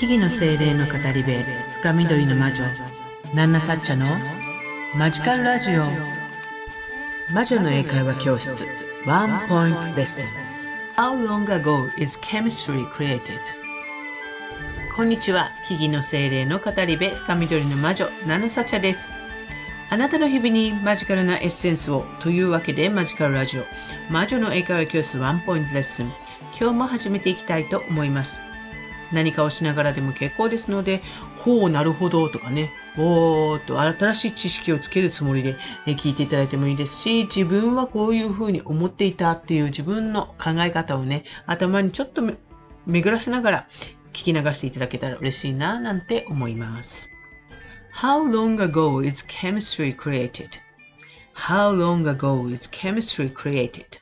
木々の精霊の語り部深緑の魔女ナンナサッチャのマジカルラジオ。魔女の英会話教室ワンポイントレッスン。How long ago is chemistry created? こんにちは木々の精霊の語り部深緑の魔女ナンナサッチャです。あなたの日々にマジカルなエッセンスをというわけでマジカルラジオ。魔女の英会話教室ワンポイントレッスン。今日も始めていきたいと思います。何かをしながらでも結構ですので、ほう、なるほどとかね、おーっと新しい知識をつけるつもりで、ね、聞いていただいてもいいですし、自分はこういうふうに思っていたっていう自分の考え方をね、頭にちょっと巡らせながら聞き流していただけたら嬉しいな、なんて思います。How long ago is chemistry created?How long ago is chemistry created?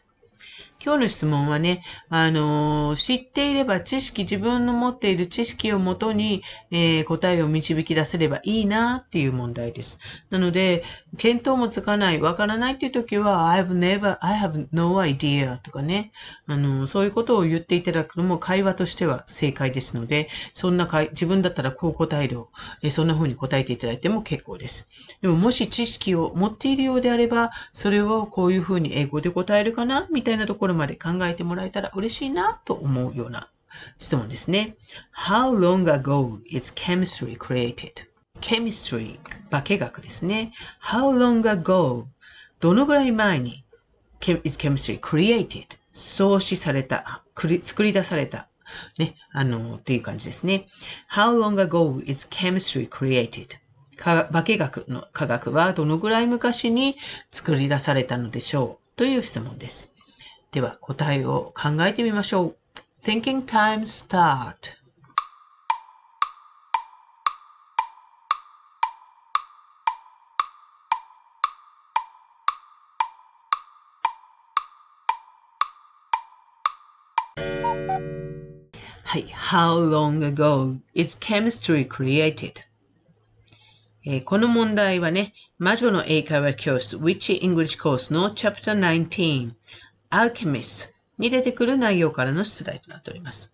今日の質問はね、あのー、知っていれば知識、自分の持っている知識をもとに、えー、答えを導き出せればいいなっていう問題です。なので、見当もつかない、わからないっていう時は、I have never, I have no idea とかね、あのー、そういうことを言っていただくのも会話としては正解ですので、そんな会、自分だったらこう答える、えー、そんな風に答えていただいても結構です。でももし知識を持っているようであれば、それをこういう風に英語で答えるかなみたいなところとこまで考えてもらえたら嬉しいなと思うような質問ですね。How long ago is chemistry created? chemistry 化け学ですね。How long ago? どのぐらい前に is chemistry created? 創始された、作り出された。ね、あの、っていう感じですね。How long ago is chemistry created? 化学の科学はどのぐらい昔に作り出されたのでしょう？という質問です。では答えを考えてみましょう。Thinking time start. はい。How long ago is chemistry created? えー、この問題はね、魔女の英会話教室 Which English Course の Chapter 19 Alchemist に出てくる内容からの出題となっております。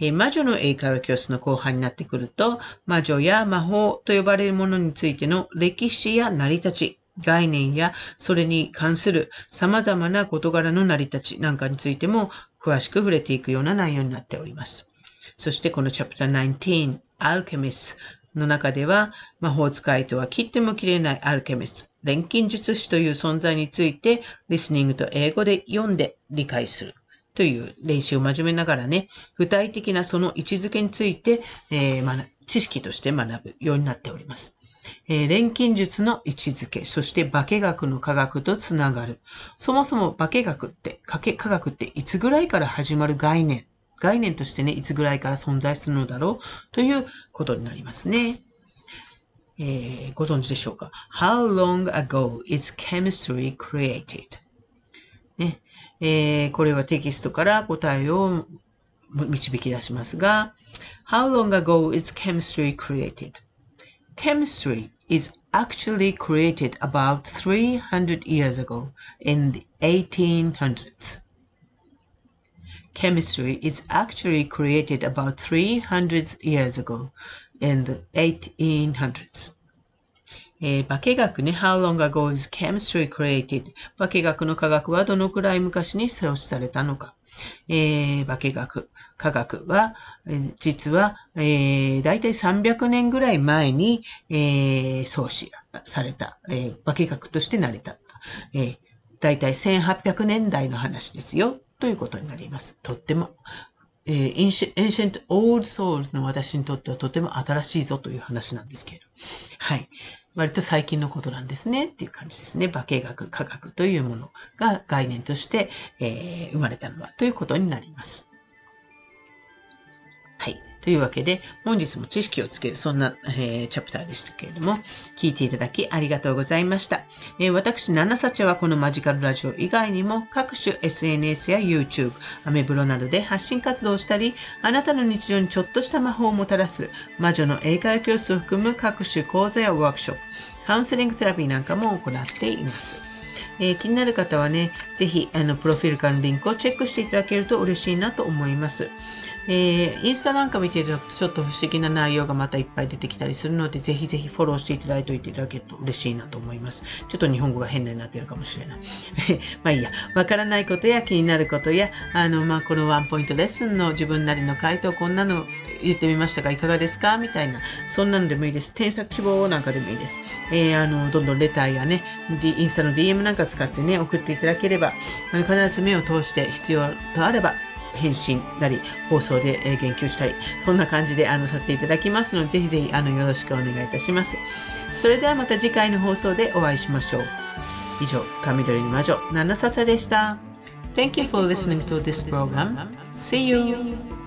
え、魔女の英会話教室の後半になってくると、魔女や魔法と呼ばれるものについての歴史や成り立ち、概念やそれに関する様々な事柄の成り立ちなんかについても詳しく触れていくような内容になっております。そしてこのチャプター19、Alchemist の中では、魔法使いとは切っても切れないアルケミス、錬金術師という存在について、リスニングと英語で読んで理解する。という練習を真面目ながらね、具体的なその位置づけについて、えー、知識として学ぶようになっております。えー、錬金術の位置づけ、そして化学の科学とつながる。そもそも化学って、科学っていつぐらいから始まる概念概念としてね、いつぐらいから存在するのだろうということになりますね。えー、ご存知でしょうか ?How long ago is chemistry created? ねえー、これはテキストから答えを導き出しますが、How long ago is chemistry created? Chemistry is actually created about 300 years ago in the 1800s. Chemistry is actually created about 300 years ago in the 1800s. えー、化学ね、How long ago is chemistry created? 化学の科学はどのくらい昔に創始されたのか。えー、化学、科学は、えー、実は、えー、だいたい300年ぐらい前に、えー、創始された、えー、化学として成り立った。えー、だいたい1800年代の話ですよ。ということになります。とっても、えー、ancient old souls の私にとってはとても新しいぞという話なんですけれど。はい。割と最近のことなんですねっていう感じですね。化学、科学というものが概念として、えー、生まれたのはということになります。はい。というわけで、本日も知識をつける、そんな、えー、チャプターでしたけれども、聞いていただきありがとうございました。えー、私、ナナサチはこのマジカルラジオ以外にも、各種 SNS や YouTube、アメブロなどで発信活動をしたり、あなたの日常にちょっとした魔法をもたらす、魔女の英会話教室を含む各種講座やワークショップ、カウンセリングテラピーなんかも行っています。えー、気になる方はね、ぜひ、あの、プロフィールからのリンクをチェックしていただけると嬉しいなと思います。えー、インスタなんか見ていただくとちょっと不思議な内容がまたいっぱい出てきたりするので、ぜひぜひフォローしていただいておいていただけると嬉しいなと思います。ちょっと日本語が変なになってるかもしれない。まあいいや、わからないことや気になることや、あの、まあこのワンポイントレッスンの自分なりの回答、こんなの言ってみましたがいかがですかみたいな、そんなのでもいいです。添削希望なんかでもいいです。えー、あの、どんどんレターやね、インスタの DM なんか使ってね、送っていただければ、あの必ず目を通して必要とあれば返信なり、放送で言及したり、そんな感じであのさせていただきますので、ぜひぜひあのよろしくお願いいたします。それではまた次回の放送でお会いしましょう。以上、深緑の魔女、ナナササでした。Thank you for listening to this program. See you!